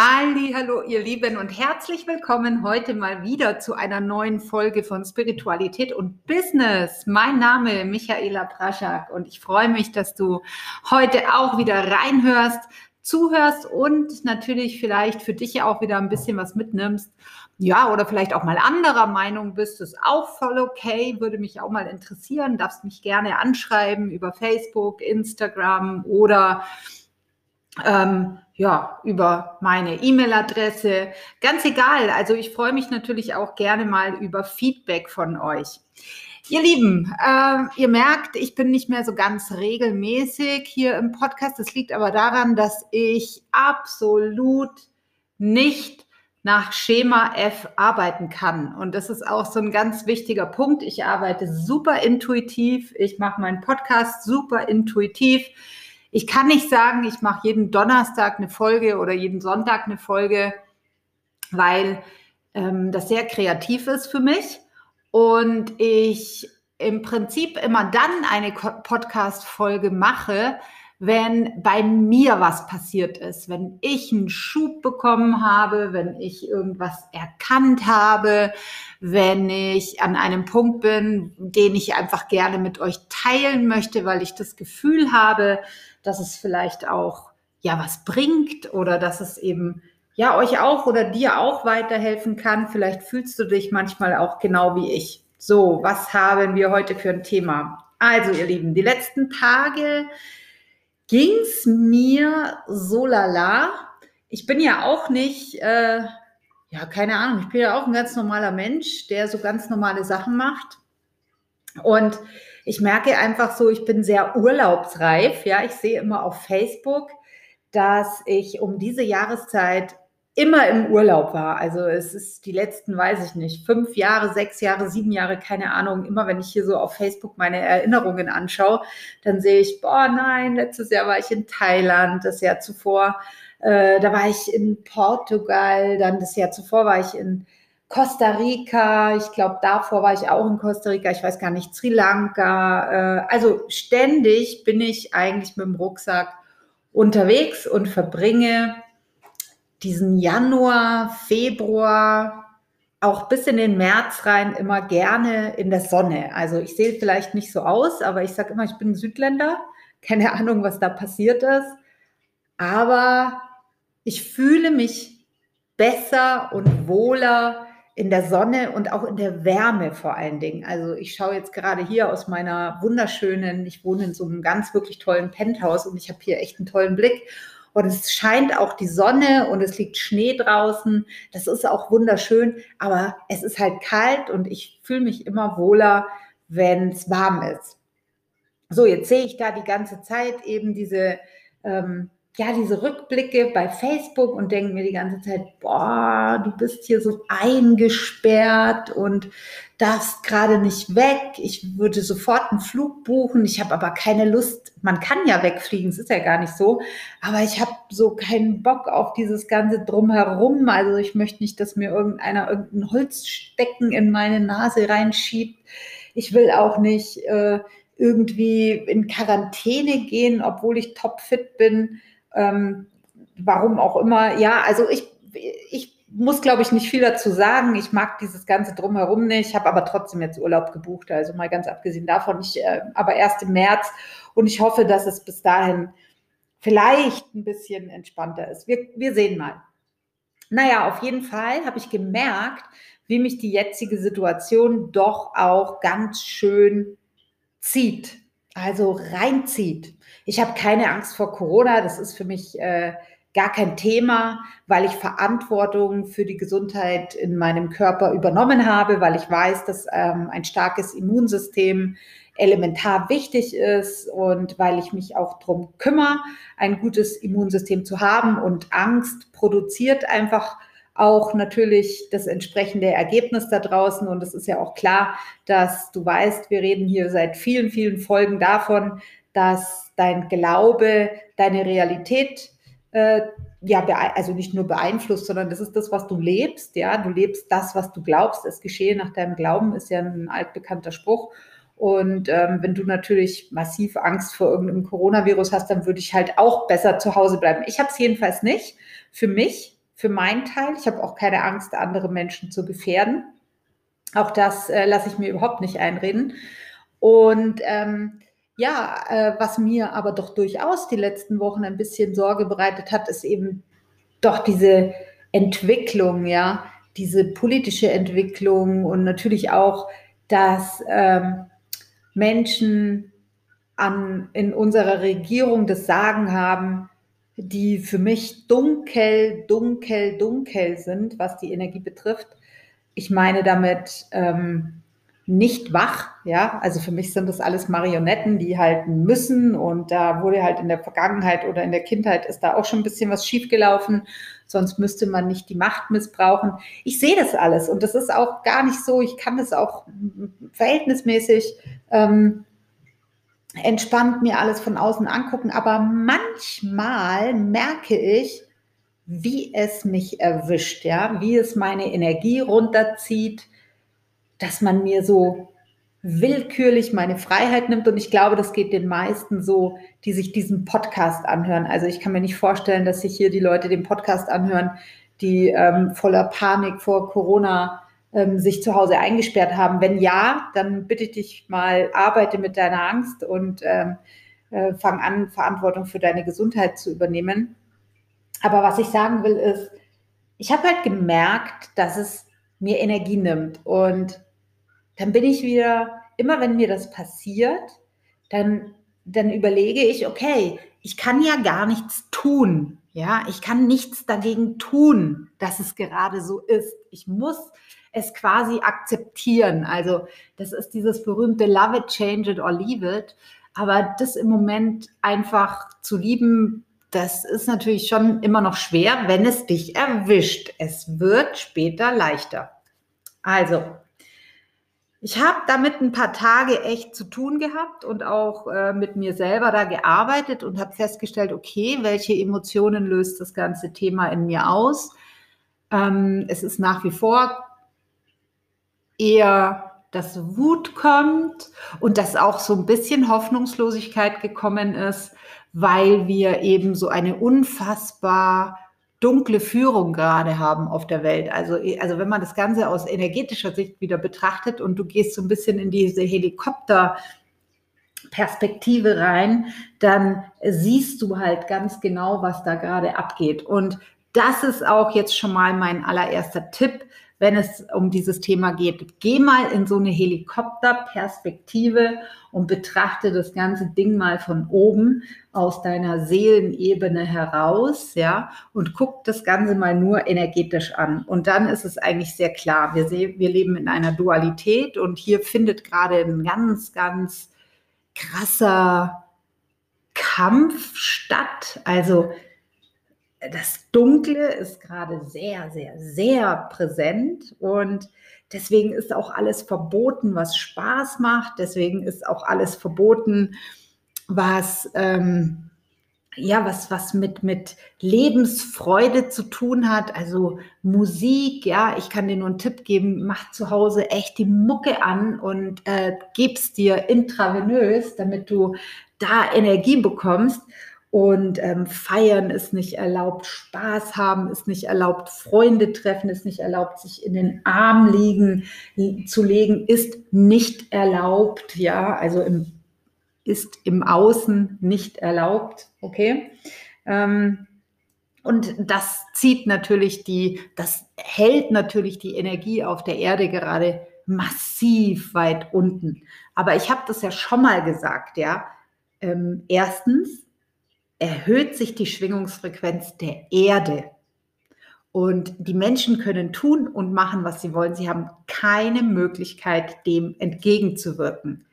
Hallo, ihr Lieben und herzlich willkommen heute mal wieder zu einer neuen Folge von Spiritualität und Business. Mein Name Michaela Praschak und ich freue mich, dass du heute auch wieder reinhörst, zuhörst und natürlich vielleicht für dich auch wieder ein bisschen was mitnimmst. Ja, oder vielleicht auch mal anderer Meinung bist, ist auch voll okay, würde mich auch mal interessieren. Darfst mich gerne anschreiben über Facebook, Instagram oder ähm, ja, über meine E-Mail-Adresse. Ganz egal. Also ich freue mich natürlich auch gerne mal über Feedback von euch. Ihr Lieben, äh, ihr merkt, ich bin nicht mehr so ganz regelmäßig hier im Podcast. Das liegt aber daran, dass ich absolut nicht nach Schema F arbeiten kann. Und das ist auch so ein ganz wichtiger Punkt. Ich arbeite super intuitiv. Ich mache meinen Podcast super intuitiv ich kann nicht sagen, ich mache jeden Donnerstag eine Folge oder jeden Sonntag eine Folge, weil ähm, das sehr kreativ ist für mich. Und ich im Prinzip immer dann eine Podcast-Folge mache, wenn bei mir was passiert ist, wenn ich einen Schub bekommen habe, wenn ich irgendwas erkannt habe, wenn ich an einem Punkt bin, den ich einfach gerne mit euch teilen möchte, weil ich das Gefühl habe, dass es vielleicht auch ja was bringt oder dass es eben ja euch auch oder dir auch weiterhelfen kann. Vielleicht fühlst du dich manchmal auch genau wie ich. So, was haben wir heute für ein Thema? Also, ihr Lieben, die letzten Tage ging es mir so lala. Ich bin ja auch nicht, äh, ja, keine Ahnung, ich bin ja auch ein ganz normaler Mensch, der so ganz normale Sachen macht. Und ich merke einfach so, ich bin sehr urlaubsreif. Ja, ich sehe immer auf Facebook, dass ich um diese Jahreszeit immer im Urlaub war. Also es ist die letzten, weiß ich nicht, fünf Jahre, sechs Jahre, sieben Jahre, keine Ahnung. Immer wenn ich hier so auf Facebook meine Erinnerungen anschaue, dann sehe ich, boah, nein, letztes Jahr war ich in Thailand, das Jahr zuvor, äh, da war ich in Portugal, dann das Jahr zuvor war ich in Costa Rica, ich glaube, davor war ich auch in Costa Rica, ich weiß gar nicht, Sri Lanka. Äh, also ständig bin ich eigentlich mit dem Rucksack unterwegs und verbringe diesen Januar, Februar, auch bis in den März rein immer gerne in der Sonne. Also ich sehe vielleicht nicht so aus, aber ich sage immer, ich bin Südländer. Keine Ahnung, was da passiert ist. Aber ich fühle mich besser und wohler in der Sonne und auch in der Wärme vor allen Dingen. Also ich schaue jetzt gerade hier aus meiner wunderschönen, ich wohne in so einem ganz wirklich tollen Penthouse und ich habe hier echt einen tollen Blick. Und es scheint auch die Sonne und es liegt Schnee draußen. Das ist auch wunderschön, aber es ist halt kalt und ich fühle mich immer wohler, wenn es warm ist. So, jetzt sehe ich da die ganze Zeit eben diese, ähm, ja, diese Rückblicke bei Facebook und denke mir die ganze Zeit, boah, du bist hier so eingesperrt und darfst gerade nicht weg. Ich würde sofort einen Flug buchen. Ich habe aber keine Lust. Man kann ja wegfliegen, es ist ja gar nicht so. Aber ich habe so keinen Bock auf dieses ganze Drumherum. Also ich möchte nicht, dass mir irgendeiner irgendein Holzstecken in meine Nase reinschiebt. Ich will auch nicht äh, irgendwie in Quarantäne gehen, obwohl ich topfit bin ähm, warum auch immer. Ja, also ich, ich muss, glaube ich, nicht viel dazu sagen. Ich mag dieses ganze Drumherum nicht, habe aber trotzdem jetzt Urlaub gebucht. Also mal ganz abgesehen davon, ich, äh, aber erst im März. Und ich hoffe, dass es bis dahin vielleicht ein bisschen entspannter ist. Wir, wir sehen mal. Naja, auf jeden Fall habe ich gemerkt, wie mich die jetzige Situation doch auch ganz schön zieht also reinzieht. Ich habe keine Angst vor Corona, das ist für mich äh, gar kein Thema, weil ich Verantwortung für die Gesundheit in meinem Körper übernommen habe, weil ich weiß, dass ähm, ein starkes Immunsystem elementar wichtig ist und weil ich mich auch darum kümmere, ein gutes Immunsystem zu haben und Angst produziert einfach auch natürlich das entsprechende Ergebnis da draußen. Und es ist ja auch klar, dass du weißt, wir reden hier seit vielen, vielen Folgen davon, dass dein Glaube deine Realität äh, ja, also nicht nur beeinflusst, sondern das ist das, was du lebst. Ja, du lebst das, was du glaubst. Es geschehe nach deinem Glauben, ist ja ein altbekannter Spruch. Und ähm, wenn du natürlich massiv Angst vor irgendeinem Coronavirus hast, dann würde ich halt auch besser zu Hause bleiben. Ich habe es jedenfalls nicht. Für mich für meinen Teil. Ich habe auch keine Angst, andere Menschen zu gefährden. Auch das äh, lasse ich mir überhaupt nicht einreden. Und ähm, ja, äh, was mir aber doch durchaus die letzten Wochen ein bisschen Sorge bereitet hat, ist eben doch diese Entwicklung, ja, diese politische Entwicklung und natürlich auch, dass ähm, Menschen an, in unserer Regierung das Sagen haben, die für mich dunkel, dunkel, dunkel sind, was die Energie betrifft. Ich meine damit ähm, nicht wach, ja, also für mich sind das alles Marionetten, die halten müssen. Und da wurde halt in der Vergangenheit oder in der Kindheit ist da auch schon ein bisschen was schiefgelaufen, sonst müsste man nicht die Macht missbrauchen. Ich sehe das alles. Und das ist auch gar nicht so, ich kann das auch verhältnismäßig ähm, entspannt mir alles von außen angucken, aber manchmal merke ich, wie es mich erwischt, ja, wie es meine Energie runterzieht, dass man mir so willkürlich meine Freiheit nimmt. Und ich glaube, das geht den meisten so, die sich diesen Podcast anhören. Also ich kann mir nicht vorstellen, dass sich hier die Leute den Podcast anhören, die ähm, voller Panik vor Corona ähm, sich zu Hause eingesperrt haben. Wenn ja, dann bitte ich dich mal, arbeite mit deiner Angst und ähm, äh, fang an, Verantwortung für deine Gesundheit zu übernehmen. Aber was ich sagen will, ist, ich habe halt gemerkt, dass es mir Energie nimmt. Und dann bin ich wieder, immer wenn mir das passiert, dann, dann überlege ich, okay, ich kann ja gar nichts tun. Ja, ich kann nichts dagegen tun, dass es gerade so ist. Ich muss es quasi akzeptieren. Also das ist dieses berühmte Love it, change it or leave it. Aber das im Moment einfach zu lieben, das ist natürlich schon immer noch schwer, wenn es dich erwischt. Es wird später leichter. Also, ich habe damit ein paar Tage echt zu tun gehabt und auch äh, mit mir selber da gearbeitet und habe festgestellt, okay, welche Emotionen löst das ganze Thema in mir aus? Ähm, es ist nach wie vor eher dass Wut kommt und dass auch so ein bisschen Hoffnungslosigkeit gekommen ist, weil wir eben so eine unfassbar dunkle Führung gerade haben auf der Welt. Also, also wenn man das Ganze aus energetischer Sicht wieder betrachtet und du gehst so ein bisschen in diese Helikopter Perspektive rein, dann siehst du halt ganz genau, was da gerade abgeht. Und das ist auch jetzt schon mal mein allererster Tipp, wenn es um dieses Thema geht. Geh mal in so eine Helikopterperspektive und betrachte das ganze Ding mal von oben aus deiner Seelenebene heraus, ja, und guck das Ganze mal nur energetisch an. Und dann ist es eigentlich sehr klar. Wir sehen, wir leben in einer Dualität und hier findet gerade ein ganz, ganz krasser Kampf statt. Also das Dunkle ist gerade sehr, sehr, sehr präsent und deswegen ist auch alles verboten, was Spaß macht. Deswegen ist auch alles verboten, was ähm, ja, was, was mit, mit Lebensfreude zu tun hat, also Musik, ja, ich kann dir nur einen Tipp geben, mach zu Hause echt die Mucke an und äh, gib's dir intravenös, damit du da Energie bekommst. Und ähm, feiern ist nicht erlaubt, Spaß haben ist nicht erlaubt, Freunde treffen ist nicht erlaubt, sich in den Arm liegen zu legen ist nicht erlaubt. Ja, also im, ist im Außen nicht erlaubt. Okay. Ähm, und das zieht natürlich die, das hält natürlich die Energie auf der Erde gerade massiv weit unten. Aber ich habe das ja schon mal gesagt, ja. Ähm, erstens, erhöht sich die Schwingungsfrequenz der Erde. Und die Menschen können tun und machen, was sie wollen. Sie haben keine Möglichkeit, dem entgegenzuwirken.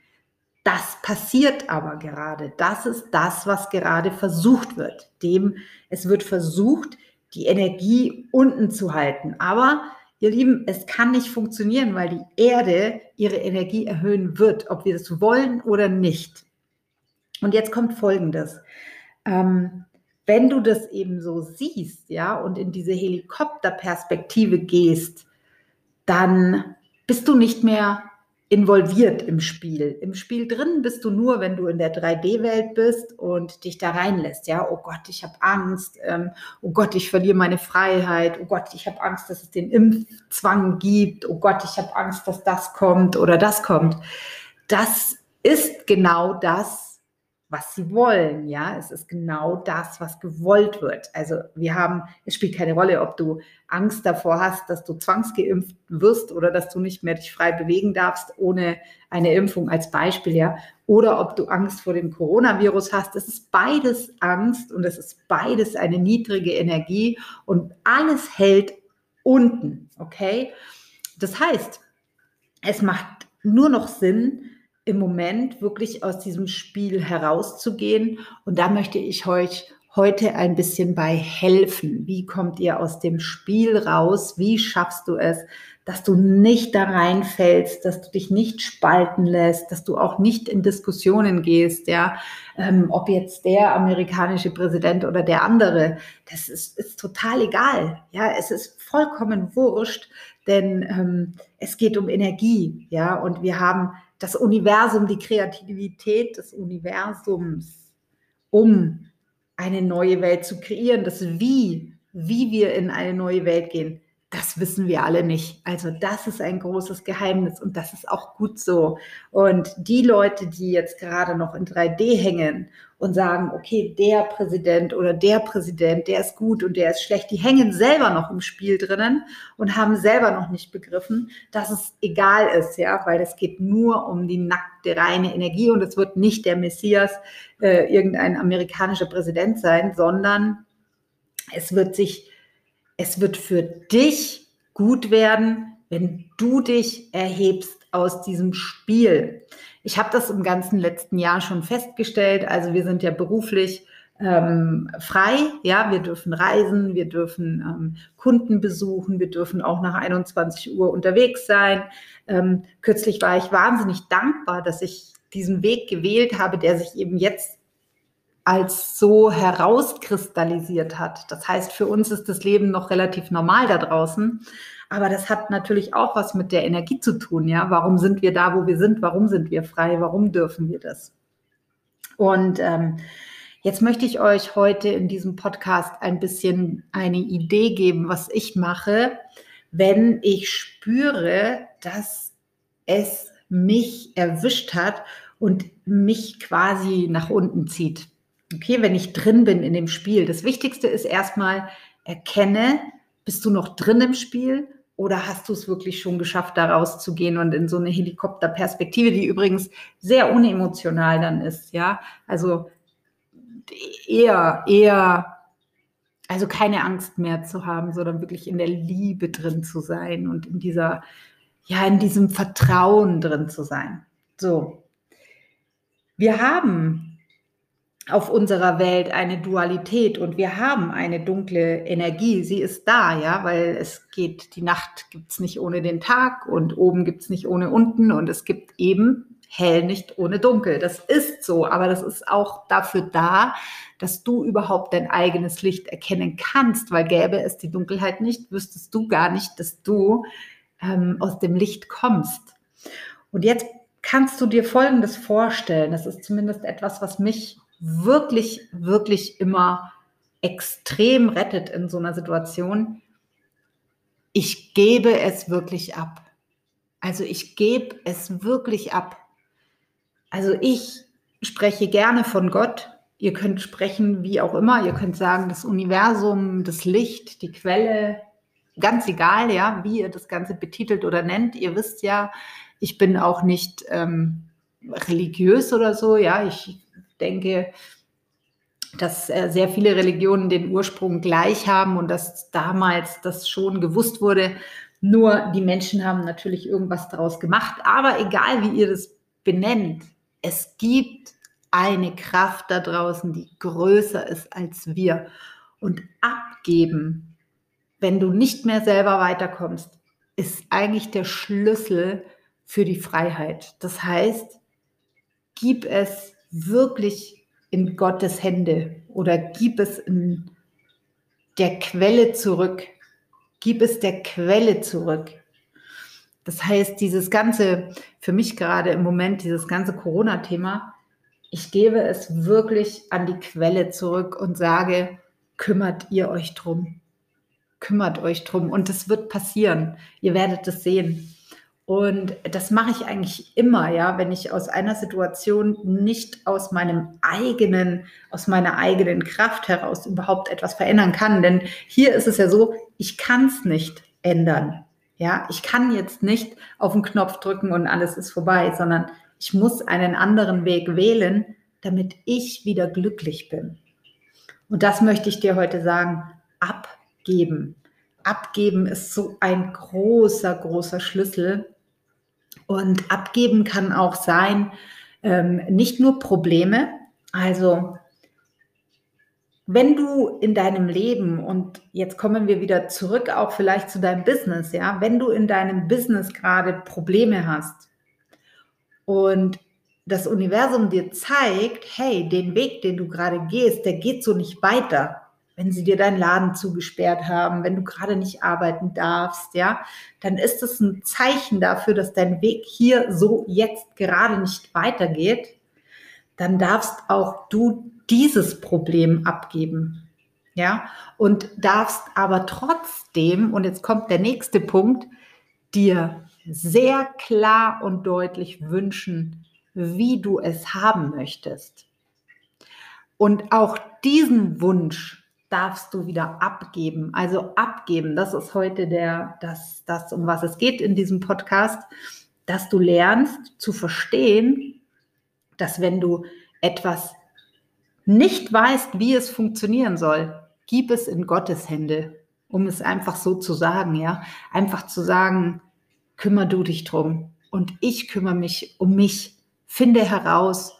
Das passiert aber gerade. Das ist das, was gerade versucht wird. Dem, es wird versucht, die Energie unten zu halten. Aber ihr Lieben, es kann nicht funktionieren, weil die Erde ihre Energie erhöhen wird, ob wir das wollen oder nicht. Und jetzt kommt Folgendes ähm, wenn du das eben so siehst, ja, und in diese Helikopterperspektive gehst, dann bist du nicht mehr involviert im Spiel. Im Spiel drin bist du nur, wenn du in der 3D-Welt bist und dich da reinlässt. Ja, oh Gott, ich habe Angst. Ähm, oh Gott, ich verliere meine Freiheit. Oh Gott, ich habe Angst, dass es den Impfzwang gibt. Oh Gott, ich habe Angst, dass das kommt oder das kommt. Das ist genau das, was sie wollen. Ja, es ist genau das, was gewollt wird. Also wir haben, es spielt keine Rolle, ob du Angst davor hast, dass du zwangsgeimpft wirst oder dass du nicht mehr dich frei bewegen darfst ohne eine Impfung als Beispiel, ja, oder ob du Angst vor dem Coronavirus hast. Es ist beides Angst und es ist beides eine niedrige Energie und alles hält unten, okay? Das heißt, es macht nur noch Sinn, im Moment wirklich aus diesem Spiel herauszugehen. Und da möchte ich euch heute ein bisschen bei helfen. Wie kommt ihr aus dem Spiel raus? Wie schaffst du es, dass du nicht da reinfällst, dass du dich nicht spalten lässt, dass du auch nicht in Diskussionen gehst, ja, ähm, ob jetzt der amerikanische Präsident oder der andere, das ist, ist total egal, ja, es ist vollkommen wurscht, denn ähm, es geht um Energie, ja, und wir haben das Universum, die Kreativität des Universums, um eine neue Welt zu kreieren. Das Wie, wie wir in eine neue Welt gehen, das wissen wir alle nicht. Also das ist ein großes Geheimnis und das ist auch gut so. Und die Leute, die jetzt gerade noch in 3D hängen und sagen, okay, der Präsident oder der Präsident, der ist gut und der ist schlecht, die hängen selber noch im Spiel drinnen und haben selber noch nicht begriffen, dass es egal ist, ja, weil es geht nur um die nackte, reine Energie und es wird nicht der Messias, äh, irgendein amerikanischer Präsident sein, sondern es wird sich es wird für dich gut werden, wenn du dich erhebst aus diesem Spiel. Ich habe das im ganzen letzten Jahr schon festgestellt. Also wir sind ja beruflich ähm, frei, ja, wir dürfen reisen, wir dürfen ähm, Kunden besuchen, wir dürfen auch nach 21 Uhr unterwegs sein. Ähm, kürzlich war ich wahnsinnig dankbar, dass ich diesen Weg gewählt habe, der sich eben jetzt als so herauskristallisiert hat. Das heißt, für uns ist das Leben noch relativ normal da draußen. Aber das hat natürlich auch was mit der Energie zu tun. Ja, warum sind wir da, wo wir sind? Warum sind wir frei? Warum dürfen wir das? Und ähm, jetzt möchte ich euch heute in diesem Podcast ein bisschen eine Idee geben, was ich mache, wenn ich spüre, dass es mich erwischt hat und mich quasi nach unten zieht okay, wenn ich drin bin in dem Spiel, das Wichtigste ist erstmal erkenne, bist du noch drin im Spiel oder hast du es wirklich schon geschafft, da rauszugehen und in so eine Helikopterperspektive, die übrigens sehr unemotional dann ist, ja? Also eher, eher, also keine Angst mehr zu haben, sondern wirklich in der Liebe drin zu sein und in dieser, ja, in diesem Vertrauen drin zu sein. So. Wir haben auf unserer Welt eine Dualität und wir haben eine dunkle Energie. Sie ist da, ja, weil es geht, die Nacht gibt's nicht ohne den Tag und oben gibt's nicht ohne unten und es gibt eben hell nicht ohne dunkel. Das ist so, aber das ist auch dafür da, dass du überhaupt dein eigenes Licht erkennen kannst, weil gäbe es die Dunkelheit nicht, wüsstest du gar nicht, dass du ähm, aus dem Licht kommst. Und jetzt kannst du dir Folgendes vorstellen. Das ist zumindest etwas, was mich wirklich, wirklich immer extrem rettet in so einer Situation, ich gebe es wirklich ab. Also ich gebe es wirklich ab. Also ich spreche gerne von Gott. Ihr könnt sprechen, wie auch immer. Ihr könnt sagen, das Universum, das Licht, die Quelle, ganz egal, ja, wie ihr das Ganze betitelt oder nennt. Ihr wisst ja, ich bin auch nicht ähm, religiös oder so. Ja, ich denke, dass äh, sehr viele Religionen den Ursprung gleich haben und dass damals das schon gewusst wurde. Nur die Menschen haben natürlich irgendwas daraus gemacht. Aber egal, wie ihr das benennt, es gibt eine Kraft da draußen, die größer ist als wir. Und abgeben, wenn du nicht mehr selber weiterkommst, ist eigentlich der Schlüssel für die Freiheit. Das heißt, gib es wirklich in Gottes Hände oder gib es in der Quelle zurück. Gib es der Quelle zurück. Das heißt, dieses ganze, für mich gerade im Moment, dieses ganze Corona-Thema, ich gebe es wirklich an die Quelle zurück und sage, kümmert ihr euch drum. Kümmert euch drum. Und es wird passieren. Ihr werdet es sehen. Und das mache ich eigentlich immer, ja, wenn ich aus einer Situation nicht aus meinem eigenen, aus meiner eigenen Kraft heraus überhaupt etwas verändern kann. Denn hier ist es ja so, ich kann es nicht ändern. Ja, ich kann jetzt nicht auf den Knopf drücken und alles ist vorbei, sondern ich muss einen anderen Weg wählen, damit ich wieder glücklich bin. Und das möchte ich dir heute sagen, abgeben. Abgeben ist so ein großer, großer Schlüssel. Und abgeben kann auch sein, ähm, nicht nur Probleme, also wenn du in deinem Leben, und jetzt kommen wir wieder zurück auch vielleicht zu deinem Business, ja, wenn du in deinem Business gerade Probleme hast und das Universum dir zeigt, hey, den Weg, den du gerade gehst, der geht so nicht weiter. Wenn sie dir deinen Laden zugesperrt haben, wenn du gerade nicht arbeiten darfst, ja, dann ist es ein Zeichen dafür, dass dein Weg hier so jetzt gerade nicht weitergeht. Dann darfst auch du dieses Problem abgeben. Ja, und darfst aber trotzdem, und jetzt kommt der nächste Punkt, dir sehr klar und deutlich wünschen, wie du es haben möchtest. Und auch diesen Wunsch darfst du wieder abgeben. Also abgeben, das ist heute der, das, das, um was es geht in diesem Podcast, dass du lernst zu verstehen, dass wenn du etwas nicht weißt, wie es funktionieren soll, gib es in Gottes Hände, um es einfach so zu sagen, ja. Einfach zu sagen, kümmere du dich drum und ich kümmere mich um mich. Finde heraus,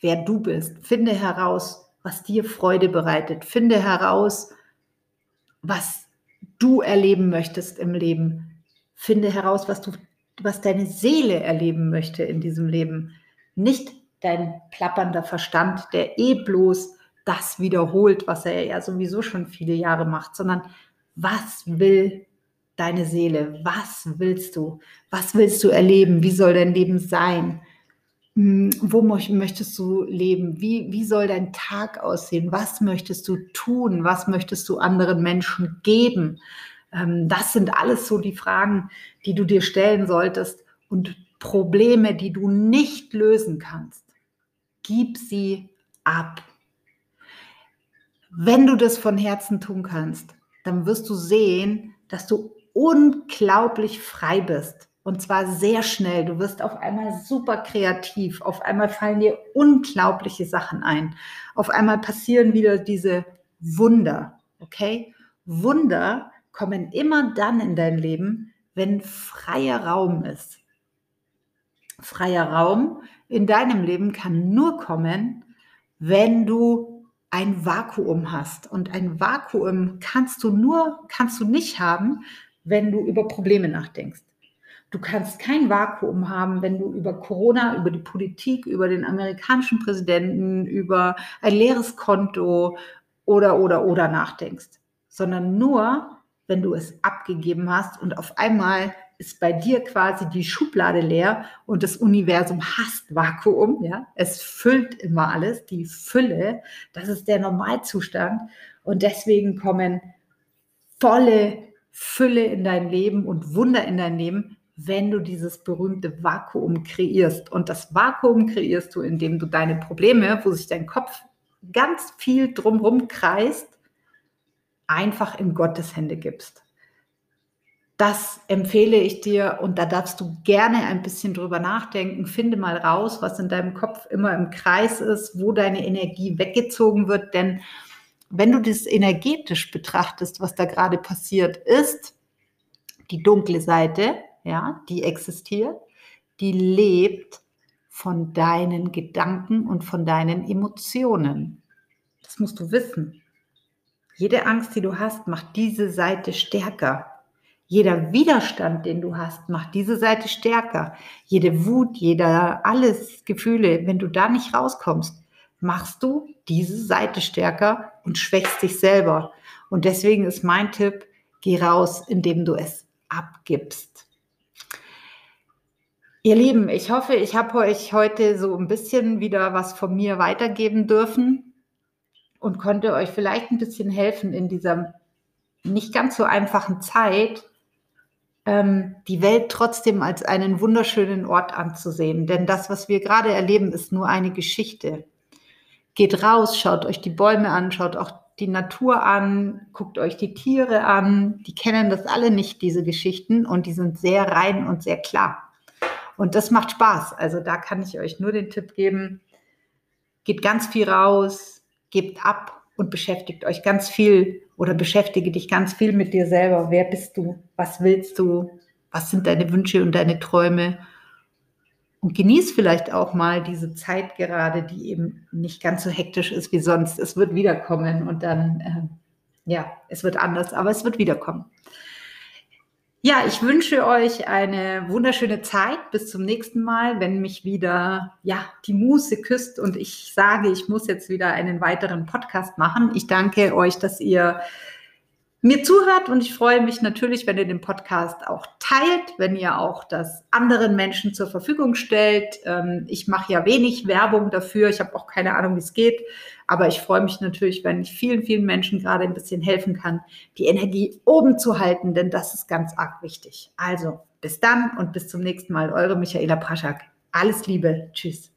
wer du bist. Finde heraus, was dir Freude bereitet. Finde heraus, was du erleben möchtest im Leben. Finde heraus, was du, was deine Seele erleben möchte in diesem Leben. Nicht dein plappernder Verstand, der eh bloß das wiederholt, was er ja sowieso schon viele Jahre macht, sondern was will deine Seele? Was willst du? Was willst du erleben? Wie soll dein Leben sein? Hm, wo möchtest du leben? Wie, wie soll dein Tag aussehen? Was möchtest du tun? Was möchtest du anderen Menschen geben? Ähm, das sind alles so die Fragen, die du dir stellen solltest und Probleme, die du nicht lösen kannst gib sie ab. Wenn du das von Herzen tun kannst, dann wirst du sehen, dass du unglaublich frei bist. Und zwar sehr schnell. Du wirst auf einmal super kreativ. Auf einmal fallen dir unglaubliche Sachen ein. Auf einmal passieren wieder diese Wunder. Okay? Wunder kommen immer dann in dein Leben, wenn freier Raum ist. Freier Raum in deinem Leben kann nur kommen, wenn du ein Vakuum hast. Und ein Vakuum kannst du nur, kannst du nicht haben, wenn du über Probleme nachdenkst. Du kannst kein Vakuum haben, wenn du über Corona, über die Politik, über den amerikanischen Präsidenten, über ein leeres Konto oder, oder, oder nachdenkst, sondern nur, wenn du es abgegeben hast und auf einmal ist bei dir quasi die Schublade leer und das Universum hasst Vakuum, ja. Es füllt immer alles, die Fülle, das ist der Normalzustand und deswegen kommen volle Fülle in dein Leben und Wunder in dein Leben, wenn du dieses berühmte Vakuum kreierst. Und das Vakuum kreierst du, indem du deine Probleme, wo sich dein Kopf ganz viel drumherum kreist, einfach in Gottes Hände gibst. Das empfehle ich dir und da darfst du gerne ein bisschen drüber nachdenken. Finde mal raus, was in deinem Kopf immer im Kreis ist, wo deine Energie weggezogen wird. Denn wenn du das energetisch betrachtest, was da gerade passiert ist, die dunkle Seite, ja, die existiert, die lebt von deinen Gedanken und von deinen Emotionen. Das musst du wissen. Jede Angst, die du hast, macht diese Seite stärker. Jeder Widerstand, den du hast, macht diese Seite stärker. Jede Wut, jeder, alles Gefühle, wenn du da nicht rauskommst, machst du diese Seite stärker und schwächst dich selber. Und deswegen ist mein Tipp, geh raus, indem du es abgibst. Ihr Lieben, ich hoffe, ich habe euch heute so ein bisschen wieder was von mir weitergeben dürfen und konnte euch vielleicht ein bisschen helfen in dieser nicht ganz so einfachen Zeit, ähm, die Welt trotzdem als einen wunderschönen Ort anzusehen. Denn das, was wir gerade erleben, ist nur eine Geschichte. Geht raus, schaut euch die Bäume an, schaut auch die Natur an, guckt euch die Tiere an. Die kennen das alle nicht, diese Geschichten, und die sind sehr rein und sehr klar. Und das macht Spaß. Also da kann ich euch nur den Tipp geben, geht ganz viel raus, gebt ab und beschäftigt euch ganz viel oder beschäftige dich ganz viel mit dir selber. Wer bist du? Was willst du? Was sind deine Wünsche und deine Träume? Und genieß vielleicht auch mal diese Zeit gerade, die eben nicht ganz so hektisch ist wie sonst. Es wird wiederkommen und dann, äh, ja, es wird anders, aber es wird wiederkommen. Ja, ich wünsche euch eine wunderschöne Zeit. Bis zum nächsten Mal, wenn mich wieder, ja, die Muse küsst und ich sage, ich muss jetzt wieder einen weiteren Podcast machen. Ich danke euch, dass ihr mir zuhört und ich freue mich natürlich, wenn ihr den Podcast auch teilt, wenn ihr auch das anderen Menschen zur Verfügung stellt. Ähm, ich mache ja wenig Werbung dafür, ich habe auch keine Ahnung, wie es geht, aber ich freue mich natürlich, wenn ich vielen, vielen Menschen gerade ein bisschen helfen kann, die Energie oben zu halten, denn das ist ganz arg wichtig. Also bis dann und bis zum nächsten Mal, eure Michaela Praschak. Alles Liebe, tschüss.